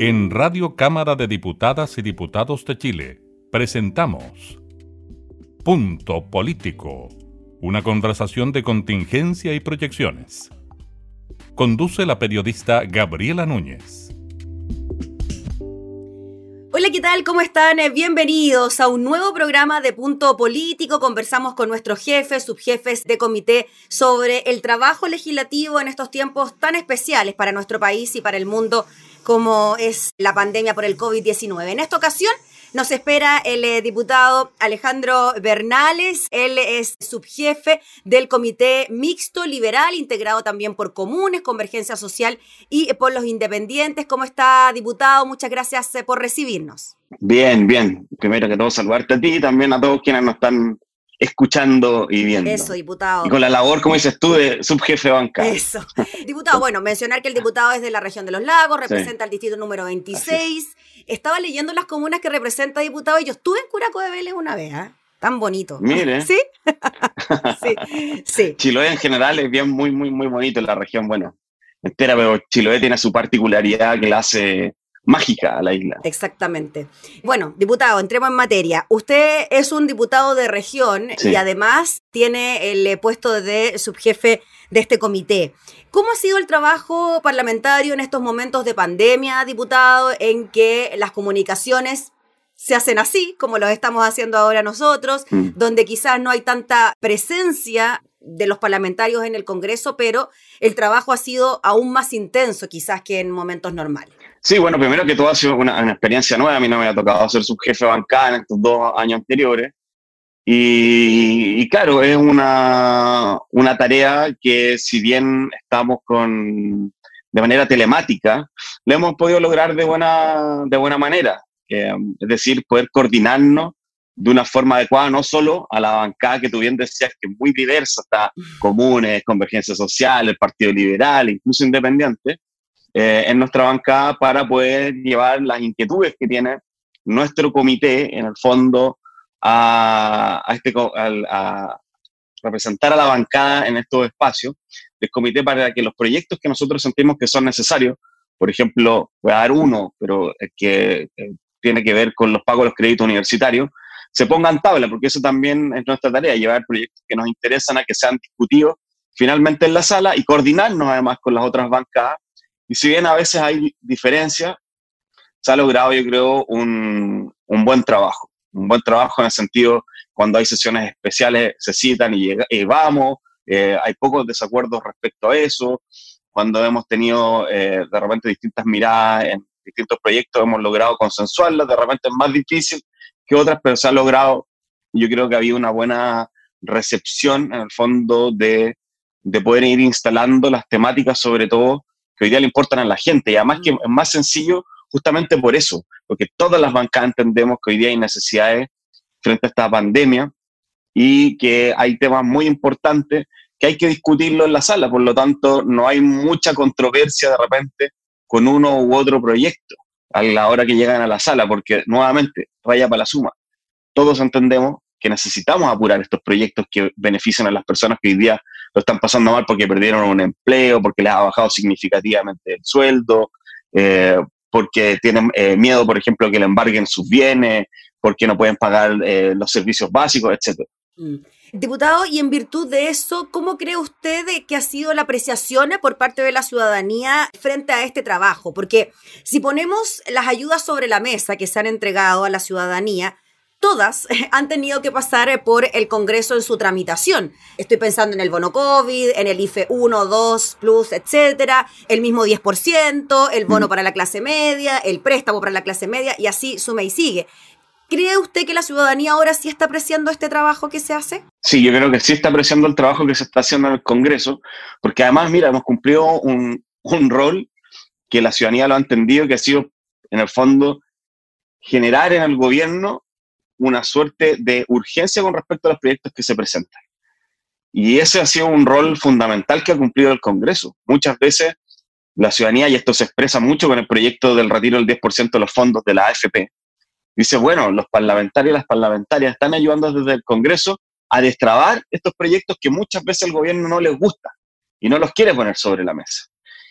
En Radio Cámara de Diputadas y Diputados de Chile presentamos Punto Político, una conversación de contingencia y proyecciones. Conduce la periodista Gabriela Núñez. Hola, ¿qué tal? ¿Cómo están? Eh, bienvenidos a un nuevo programa de Punto Político. Conversamos con nuestros jefes, subjefes de comité sobre el trabajo legislativo en estos tiempos tan especiales para nuestro país y para el mundo como es la pandemia por el COVID-19. En esta ocasión nos espera el eh, diputado Alejandro Bernales. Él es subjefe del Comité Mixto Liberal, integrado también por Comunes, Convergencia Social y por los Independientes. ¿Cómo está, diputado? Muchas gracias eh, por recibirnos. Bien, bien. Primero que todo, saludarte a ti y también a todos quienes nos están escuchando y viendo. Eso, diputado. Y con la labor, como dices tú, de subjefe banca. Eso. diputado, bueno, mencionar que el diputado es de la región de los lagos, representa el distrito número 26. Estaba leyendo las comunas que representa diputado y yo estuve en Curaco de Vélez una vez, ¿eh? Tan bonito. Mire. ¿Sí? sí, sí. Chiloé en general es bien muy, muy, muy bonito en la región, bueno, entera, pero Chiloé tiene su particularidad que la hace mágica a la isla. Exactamente. Bueno, diputado, entremos en materia. Usted es un diputado de región y además tiene el eh, puesto de subjefe de este comité. ¿Cómo ha sido el trabajo parlamentario en estos momentos de pandemia, diputado, en que las comunicaciones se hacen así, como lo estamos haciendo ahora nosotros, mm. donde quizás no hay tanta presencia de los parlamentarios en el Congreso, pero el trabajo ha sido aún más intenso quizás que en momentos normales. Sí, bueno, primero que todo ha sido una, experiencia nueva. A mí no me había tocado ser subjefe bancada en estos dos años anteriores. Y, claro, es una, una, tarea que si bien estamos con, de manera telemática, lo hemos podido lograr de buena, de buena manera. es decir, poder coordinarnos de una forma adecuada, no solo a la bancada que tú bien decías, que es muy diversa, está Comunes, Convergencia Social, el Partido Liberal, incluso Independiente, eh, en nuestra bancada para poder llevar las inquietudes que tiene nuestro comité, en el fondo, a, a este, a, representar a la bancada en estos espacios del comité para que los proyectos que nosotros sentimos que son necesarios, por ejemplo, voy a dar uno, pero que eh, tiene que ver con los pagos de los créditos universitarios, se pongan tabla, porque eso también es nuestra tarea, llevar proyectos que nos interesan a que sean discutidos finalmente en la sala y coordinarnos además con las otras bancadas y si bien a veces hay diferencias, se ha logrado, yo creo, un, un, buen trabajo. Un buen trabajo en el sentido, cuando hay sesiones especiales, se citan y, vamos. Eh, hay pocos desacuerdos respecto a eso. Cuando hemos tenido eh, de repente distintas miradas en distintos proyectos, hemos logrado consensuarlas. De repente es más difícil que otras, pero se ha logrado. Yo creo que había una buena recepción en el fondo de, de poder ir instalando las temáticas, sobre todo que hoy día le importan a la gente. Y además que es más sencillo justamente por eso, porque todas las bancas entendemos que hoy día hay necesidades frente a esta pandemia y que hay temas muy importantes que hay que discutirlo en la sala. Por lo tanto, no hay mucha controversia de repente con uno u otro proyecto a la hora que llegan a la sala, porque nuevamente, vaya para la suma. Todos entendemos que necesitamos apurar estos proyectos que benefician a las personas que hoy día lo están pasando mal porque perdieron un empleo, porque les ha bajado significativamente el sueldo, eh, porque tienen eh, miedo, por ejemplo, que le embarguen sus bienes, porque no pueden pagar eh, los servicios básicos, etc. Diputado, y en virtud de eso, ¿cómo cree usted que ha sido la apreciación por parte de la ciudadanía frente a este trabajo? Porque si ponemos las ayudas sobre la mesa que se han entregado a la ciudadanía, todas han tenido que pasar eh, por el Congreso en su tramitación. Estoy pensando en el bono COVID, en el IFE 1, 2, Plus, etcétera, el mismo 10%, el bono para la clase media, el préstamo para la clase media, y así suma y sigue. ¿Cree usted que la ciudadanía ahora sí está apreciando este trabajo que se hace? Sí, yo creo que sí está apreciando el trabajo que se está haciendo en el Congreso, porque además, mira, hemos cumplido un, un rol que la ciudadanía lo ha entendido, que ha sido, en el fondo, generar en el gobierno una suerte de urgencia con respecto a los proyectos que se presentan. Y ese ha sido un rol fundamental que ha cumplido el Congreso. Muchas veces la ciudadanía, y esto se expresa mucho con el proyecto del retiro del 10% de los fondos de la AFP, dice, bueno, los parlamentarios y las parlamentarias están ayudando desde el Congreso a destrabar estos proyectos que muchas veces el gobierno no les gusta y no los quiere poner sobre la mesa.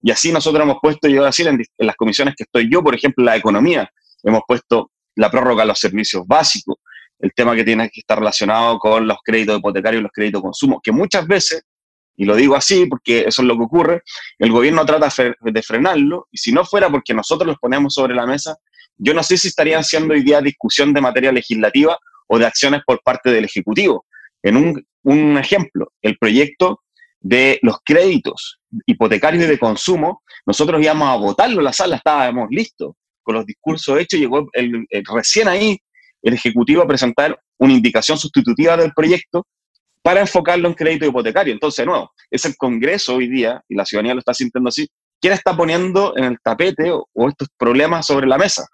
Y así nosotros hemos puesto, yo decir, en, las comisiones que estoy yo, por ejemplo, la economía, hemos puesto la prórroga a los servicios básicos, el tema que tiene que estar relacionado con los créditos hipotecarios y los créditos de consumo, que muchas veces, y lo digo así porque eso es lo que ocurre, el gobierno trata de frenarlo, y si no fuera porque nosotros los ponemos sobre la mesa, yo no sé si estarían haciendo hoy día discusión de materia legislativa o de acciones por parte del Ejecutivo. En un, un ejemplo, el proyecto de los créditos hipotecarios y de consumo, nosotros íbamos a votarlo, la sala estábamos listos, con los discursos hechos, llegó el, recién ahí el Ejecutivo a presentar una indicación sustitutiva del proyecto para enfocarlo en crédito hipotecario. Entonces, de nuevo, es el Congreso hoy día, y la ciudadanía lo está sintiendo así, quien está poniendo en el tapete o, estos problemas sobre la mesa.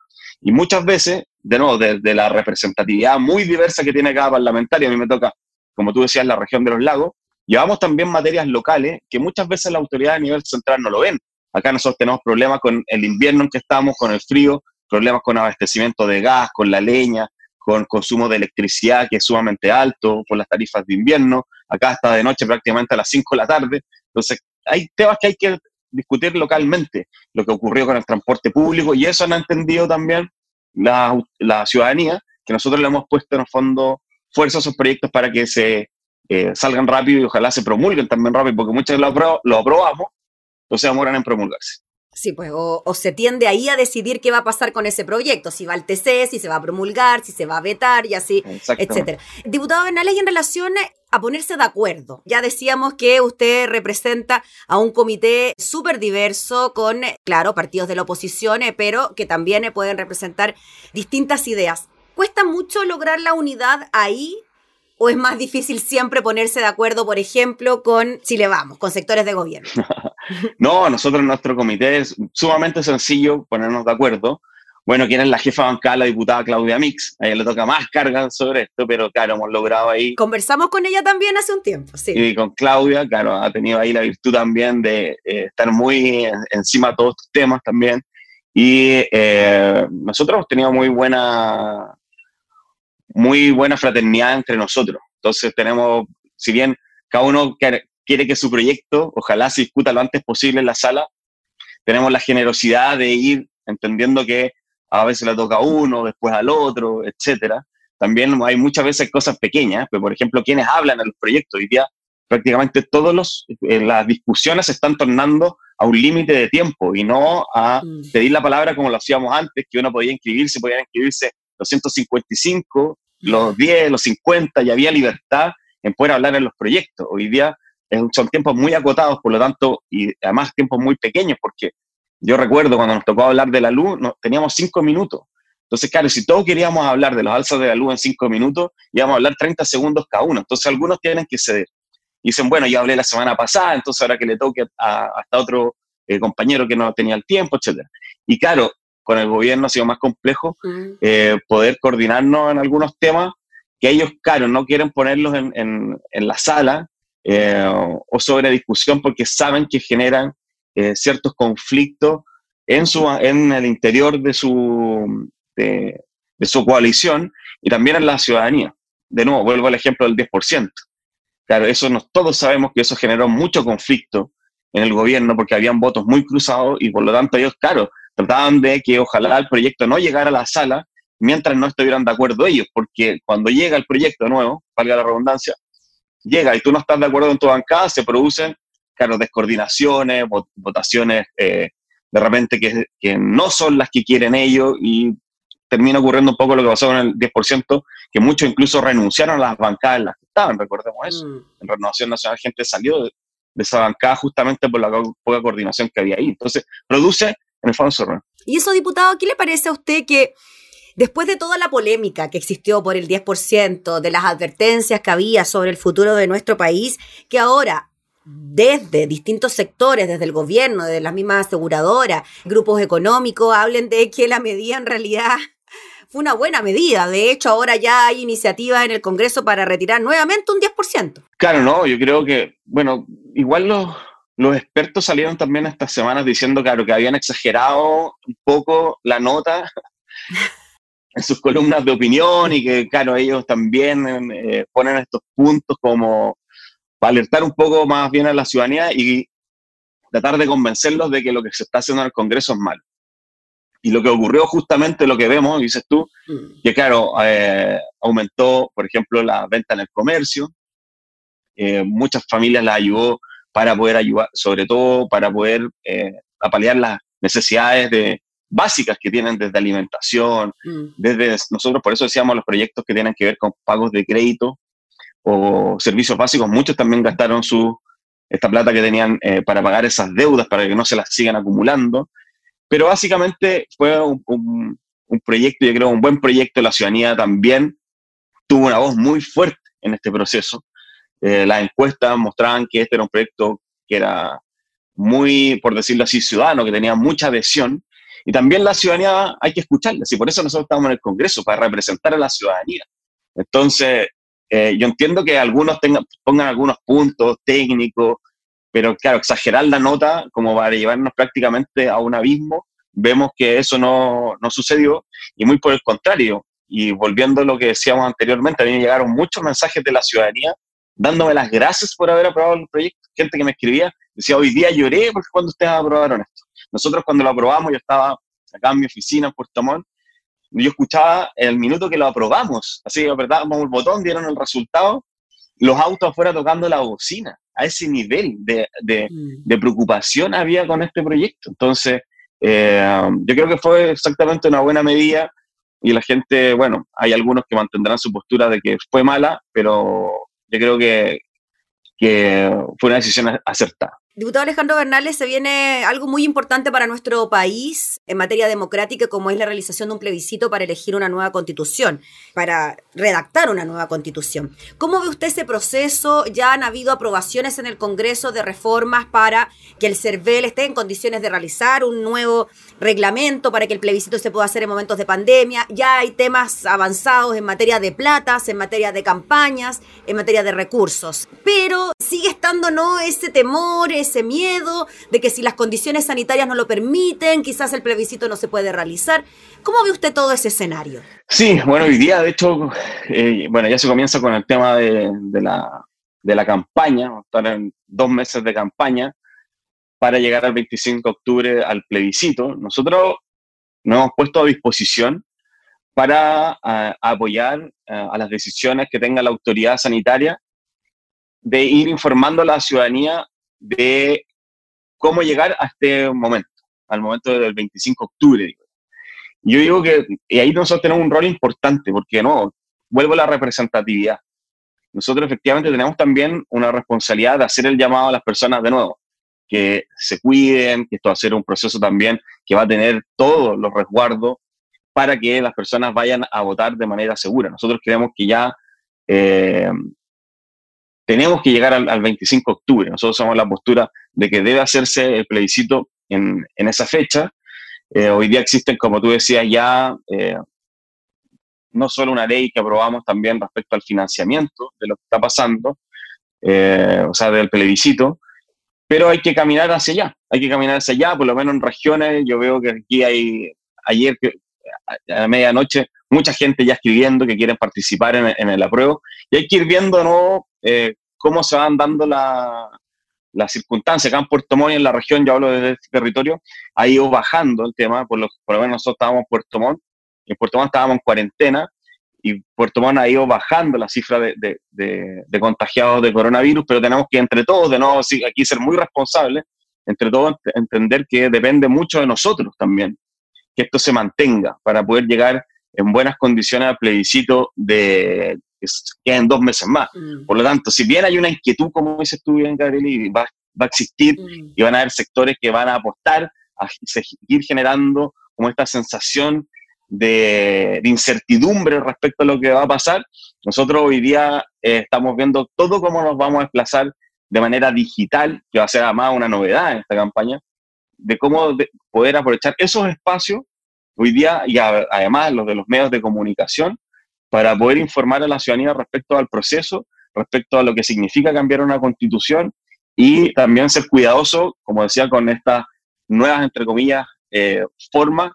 Y muchas veces, de nuevo, desde la representatividad muy diversa que tiene cada parlamentario, a mí me toca, como tú decías, la región de los lagos, llevamos también materias locales que muchas veces la autoridad a nivel central no lo ven. Acá nosotros tenemos problemas con el invierno en que estamos, con el frío, problemas con abastecimiento de gas, con la leña, con consumo de electricidad que es sumamente alto, por las tarifas de invierno. Acá está de noche prácticamente a las 5 de la tarde. Entonces, hay temas que hay que discutir localmente, lo que ocurrió con el transporte público, y eso han entendido también la, la ciudadanía, que nosotros le hemos puesto en el fondo fuerza a esos proyectos para que se eh, salgan rápido y ojalá se promulguen también rápido, porque muchas veces lo, lo aprobamos, entonces demoran en promulgarse. Sí, pues, o, se tiende ahí a decidir qué va a pasar con ese proyecto, si va al TC, si se va a promulgar, si se va a vetar y así, etcétera. Diputado Bernales, y en relación a ponerse de acuerdo, ya decíamos que usted representa a un comité súper diverso con, claro, partidos de la oposición, eh, pero que también pueden representar distintas ideas. ¿Cuesta mucho lograr la unidad ahí ¿O es más difícil siempre ponerse de acuerdo, por ejemplo, con si le vamos, con sectores de gobierno? no, nosotros en nuestro comité es sumamente sencillo ponernos de acuerdo. Bueno, ¿quién es la jefa bancada, la diputada Claudia Mix? A ella le toca más carga sobre esto, pero claro, hemos logrado ahí. Conversamos con ella también hace un tiempo, sí. Y con Claudia, claro, ha tenido ahí la virtud también de eh, estar muy encima de todos estos temas también. Y eh, nosotros hemos tenido muy buena muy buena fraternidad entre nosotros. Entonces tenemos, si bien cada uno quiere que su proyecto, ojalá se discuta lo antes posible en la sala, tenemos la generosidad de ir entendiendo que a veces le toca a uno, después al otro, etcétera. También hay muchas veces cosas pequeñas, pero por ejemplo, quienes hablan en los proyectos, hoy día prácticamente todas eh, las discusiones se están tornando a un límite de tiempo y no a mm. pedir la palabra como lo hacíamos antes, que uno podía inscribirse, podían inscribirse 255 los 10, los 50, y había libertad en poder hablar en los proyectos. Hoy día son tiempos muy acotados, por lo tanto, y además tiempos muy pequeños, porque yo recuerdo cuando nos tocó hablar de la luz, teníamos cinco minutos. Entonces, claro, si todos queríamos hablar de los alzas de la luz en cinco minutos, íbamos a hablar 30 segundos cada uno. Entonces, algunos tienen que ceder. dicen, bueno, yo hablé la semana pasada, entonces ahora que le toque a, hasta otro eh, compañero que no tenía el tiempo, etc. Y claro, con el gobierno ha sido más complejo mm. eh, poder coordinarnos en algunos temas que ellos, claro, no quieren ponerlos en, en, la sala eh, o sobre discusión porque saben que generan eh, ciertos conflictos en, su, en el interior de su, de, su coalición y también en la ciudadanía. De nuevo, vuelvo al ejemplo del 10%. Claro, eso nos, todos sabemos que eso generó mucho conflicto en el gobierno porque habían votos muy cruzados y por lo tanto ellos, claro, trataban de que ojalá el proyecto no llegara a la sala mientras no estuvieran de acuerdo ellos, porque cuando llega el proyecto nuevo, valga la redundancia, llega y tú no estás de acuerdo en tu bancada, se producen, claro, descoordinaciones, votaciones eh, de repente que, que, no son las que quieren ellos y termina ocurriendo un poco lo que pasó con el 10%, que muchos incluso renunciaron a las bancadas en las que estaban, recordemos eso. Mm. En Renovación Nacional gente salió de, de, esa bancada justamente por la poca coordinación que había ahí. Entonces, produce y eso, diputado, ¿qué le parece a usted que después de toda la polémica que existió por el 10%, de las advertencias que había sobre el futuro de nuestro país, que ahora desde distintos sectores, desde el gobierno, desde las mismas aseguradoras, grupos económicos, hablen de que la medida en realidad fue una buena medida. De hecho, ahora ya hay iniciativas en el Congreso para retirar nuevamente un 10%. Claro, no, yo creo que, bueno, igual los los expertos salieron también estas semanas diciendo, claro, que habían exagerado un poco la nota en sus columnas de opinión y que, claro, ellos también eh, ponen estos puntos como para alertar un poco más bien a la ciudadanía y tratar de convencerlos de que lo que se está haciendo en el Congreso es malo. Y lo que ocurrió justamente, lo que vemos, dices tú, mm. que claro, eh, aumentó, por ejemplo, la venta en el comercio, eh, muchas familias las ayudó para poder ayudar, sobre todo para poder eh, apalear las necesidades de, básicas que tienen desde alimentación, mm. desde nosotros, por eso decíamos los proyectos que tienen que ver con pagos de crédito o servicios básicos, muchos también gastaron su, esta plata que tenían eh, para pagar esas deudas, para que no se las sigan acumulando. Pero básicamente fue un, un, proyecto, yo creo, un buen proyecto. La ciudadanía también tuvo una voz muy fuerte en este proceso. Eh, las encuestas mostraban que este era un proyecto que era muy, por decirlo así, ciudadano, que tenía mucha adhesión. Y también la ciudadanía hay que escucharla, y por eso nosotros estamos en el Congreso, para representar a la ciudadanía. Entonces, eh, yo entiendo que algunos tengan, pongan algunos puntos técnicos, pero claro, exagerar la nota como para llevarnos prácticamente a un abismo, vemos que eso no, no sucedió, y muy por el contrario. Y volviendo a lo que decíamos anteriormente, a mí me llegaron muchos mensajes de la ciudadanía dándome las gracias por haber aprobado el proyecto. Gente que me escribía, decía, hoy día lloré porque cuando ustedes aprobaron esto. Nosotros cuando lo aprobamos, yo estaba acá en mi oficina en Puerto Montt, yo escuchaba el minuto que lo aprobamos, así apretábamos el botón, dieron el resultado, los autos afuera tocando la bocina, a ese nivel de, de, mm. de preocupación había con este proyecto. Entonces, eh, yo creo que fue exactamente una buena medida y la gente, bueno, hay algunos que mantendrán su postura de que fue mala, pero yo creo que, que fue una decisión acertada. Diputado Alejandro Bernales, se viene algo muy importante para nuestro país en materia democrática, como es la realización de un plebiscito para elegir una nueva constitución, para redactar una nueva constitución. ¿Cómo ve usted ese proceso? Ya han habido aprobaciones en el Congreso de reformas para que el CERVEL esté en condiciones de realizar un nuevo reglamento para que el plebiscito se pueda hacer en momentos de pandemia. Ya hay temas avanzados en materia de platas, en materia de campañas, en materia de recursos. Pero sigue estando, ¿no? Ese temor, ese miedo de que si las condiciones sanitarias no lo permiten, quizás el plebiscito no se puede realizar. ¿Cómo ve usted todo ese escenario? Sí, bueno, hoy día, de hecho, eh, bueno, ya se comienza con el tema de, la, de la campaña, estar en dos meses de campaña para llegar al 25 de octubre al plebiscito. Nosotros nos hemos puesto a disposición para apoyar a las decisiones que tenga la autoridad sanitaria de ir informando a la ciudadanía de cómo llegar a este momento, al momento del 25 de octubre. Digo. Yo digo que y ahí nosotros tenemos un rol importante, porque no, vuelvo a la representatividad. Nosotros efectivamente tenemos también una responsabilidad de hacer el llamado a las personas de nuevo, que se cuiden, que esto va a ser un proceso también que va a tener todos los resguardos para que las personas vayan a votar de manera segura. Nosotros creemos que ya eh, tenemos que llegar al, 25 de octubre. Nosotros somos la postura de que debe hacerse el plebiscito en, en esa fecha. Eh, hoy día existen, como tú decías, ya eh, no solo una ley que aprobamos también respecto al financiamiento de lo que está pasando, eh, o sea, del plebiscito, pero hay que caminar hacia allá, hay que caminar hacia allá, por lo menos en regiones, yo veo que aquí hay, ayer a medianoche, mucha gente ya escribiendo que quieren participar en, en el apruebo, y hay que ir viendo ¿no? Eh, cómo se van dando las la circunstancias. Acá en Puerto Montt, en la región, yo hablo de este territorio, ha ido bajando el tema, por lo, menos nosotros estábamos en Puerto Montt, en Puerto Montt estábamos en cuarentena, y Puerto Montt ha ido bajando la cifra de, de, contagiados de coronavirus, pero tenemos que entre todos, de nuevo, aquí ser muy responsables, entre todos entender que depende mucho de nosotros también, que esto se mantenga para poder llegar en buenas condiciones al plebiscito de, que quedan dos meses más. Mm. Por lo tanto, si bien hay una inquietud, como dices tú bien, Gabriel, y va, va a existir mm. y van a haber sectores que van a apostar a seguir generando como esta sensación de, incertidumbre respecto a lo que va a pasar, nosotros hoy día eh, estamos viendo todo cómo nos vamos a desplazar de manera digital, que va a ser además una novedad en esta campaña, de cómo poder aprovechar esos espacios hoy día y además los de los medios de comunicación para poder informar a la ciudadanía respecto al proceso, respecto a lo que significa cambiar una constitución y también ser cuidadoso, como decía, con estas nuevas, entre comillas, eh, formas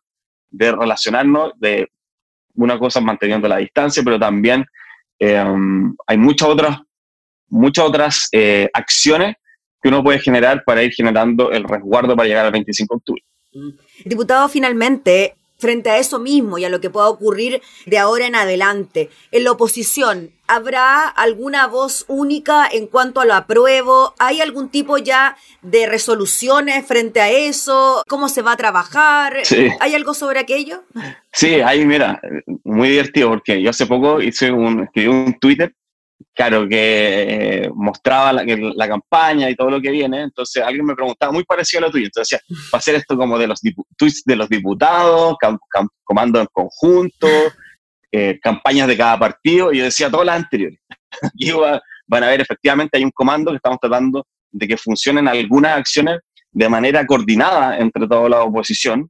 de relacionarnos, de una cosa manteniendo la distancia, pero también eh, hay muchas otras, muchas otras eh, acciones que uno puede generar para ir generando el resguardo para llegar al 25 de octubre. Diputado, finalmente, frente a eso mismo y a lo que pueda ocurrir de ahora en adelante, en la oposición, ¿habrá alguna voz única en cuanto a lo apruebo? ¿Hay algún tipo ya de resoluciones frente a eso? ¿Cómo se va a trabajar? ¿Hay algo sobre aquello? Sí, ahí mira, muy divertido porque yo hace poco hice un, escribí un Twitter claro, que eh, mostraba la, campaña y todo lo que viene. Entonces alguien me preguntaba, muy parecido a lo tuyo. Entonces decía, va a ser esto como de los tweets de los diputados, comandos en conjunto, eh, campañas de cada partido. Y yo decía todas las anteriores. Aquí van a ver, efectivamente, hay un comando que estamos tratando de que funcionen algunas acciones de manera coordinada entre toda la oposición.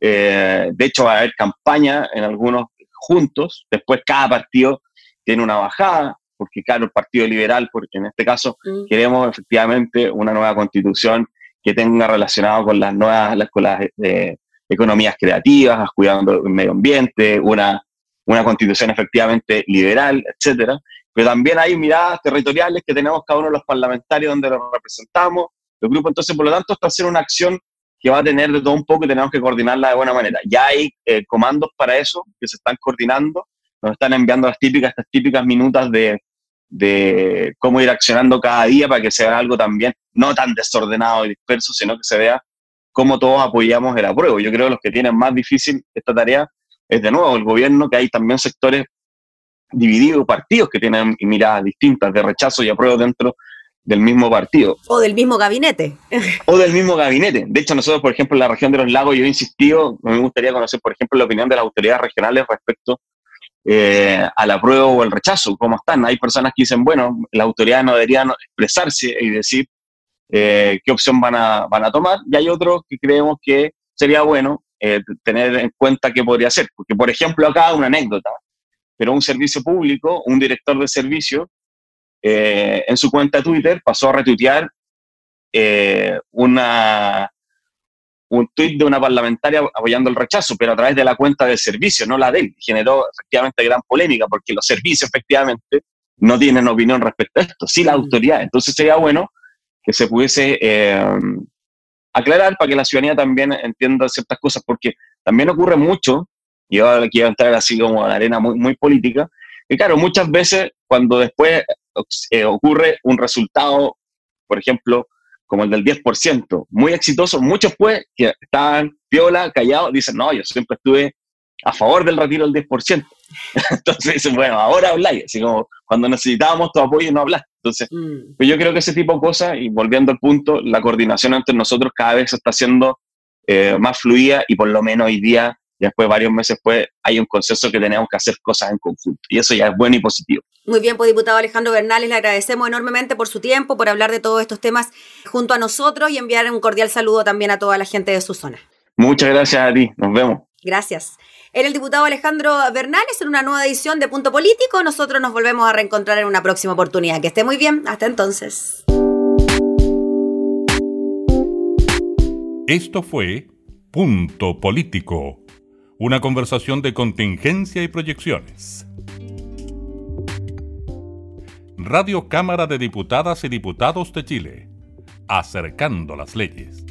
Eh, de hecho, va a haber campaña en algunos juntos. Después cada partido tiene una bajada porque claro, el Partido Liberal, porque en este caso mm. queremos efectivamente una nueva constitución que tenga relacionado con las nuevas con las, eh, economías creativas, cuidando el medio ambiente, una, una constitución efectivamente liberal, etcétera. Pero también hay miradas territoriales que tenemos cada uno de los parlamentarios donde los representamos, los grupos. Entonces, por lo tanto, está haciendo una acción que va a tener de todo un poco y tenemos que coordinarla de buena manera. Ya hay eh, comandos para eso que se están coordinando, nos están enviando las típicas, estas típicas minutas de, de cómo ir accionando cada día para que sea algo también no tan desordenado y disperso, sino que se vea cómo todos apoyamos el apruebo. Yo creo que los que tienen más difícil esta tarea es de nuevo el gobierno, que hay también sectores divididos, partidos que tienen miradas distintas de rechazo y apruebo dentro del mismo partido. O del mismo gabinete. o del mismo gabinete. De hecho, nosotros, por ejemplo, en la región de los lagos, yo he insistido, me gustaría conocer, por ejemplo, la opinión de las autoridades regionales respecto eh, al apruebo o el rechazo, cómo están. Hay personas que dicen, bueno, la autoridad no deberían expresarse y decir eh, qué opción van a, van a tomar, y hay otros que creemos que sería bueno eh, tener en cuenta qué podría ser, porque por ejemplo acá una anécdota, pero un servicio público, un director de servicio, en su cuenta Twitter pasó a retuitear una, un tuit de una parlamentaria apoyando el rechazo, pero a través de la cuenta del servicio, no la de él. Generó efectivamente gran polémica porque los servicios efectivamente no tienen opinión respecto a esto, sí la mm. autoridad. Entonces sería bueno que se pudiese eh, aclarar para que la ciudadanía también entienda ciertas cosas, porque también ocurre mucho, y ahora quiero entrar así como a la arena muy, muy política, que claro, muchas veces cuando después eh, ocurre un resultado, por ejemplo, como el del 10%, muy exitoso. Muchos pues que estaban viola, callados, dicen, no, yo siempre estuve a favor del retiro del 10%. Entonces dicen, bueno, ahora habláis, así como cuando necesitábamos tu apoyo no hablas. Entonces, mm. pues yo creo que ese tipo de cosas, y volviendo al punto, la coordinación entre nosotros cada vez está siendo eh, más fluida y por lo menos hoy día después, varios meses después, hay un consenso que tenemos que hacer cosas en conjunto. Y eso ya es bueno y positivo. Muy bien, pues diputado Alejandro Bernales, le agradecemos enormemente por su tiempo, por hablar de todos estos temas junto a nosotros y enviar un cordial saludo también a toda la gente de su zona. Muchas gracias a ti, nos vemos. Gracias. Era el diputado Alejandro Bernales en una nueva edición de Punto Político. Nosotros nos volvemos a reencontrar en una próxima oportunidad. Que esté muy bien. Hasta entonces. Esto fue Punto Político una conversación de contingencia y proyecciones. Radio Cámara de Diputadas y Diputados de Chile, acercando las leyes.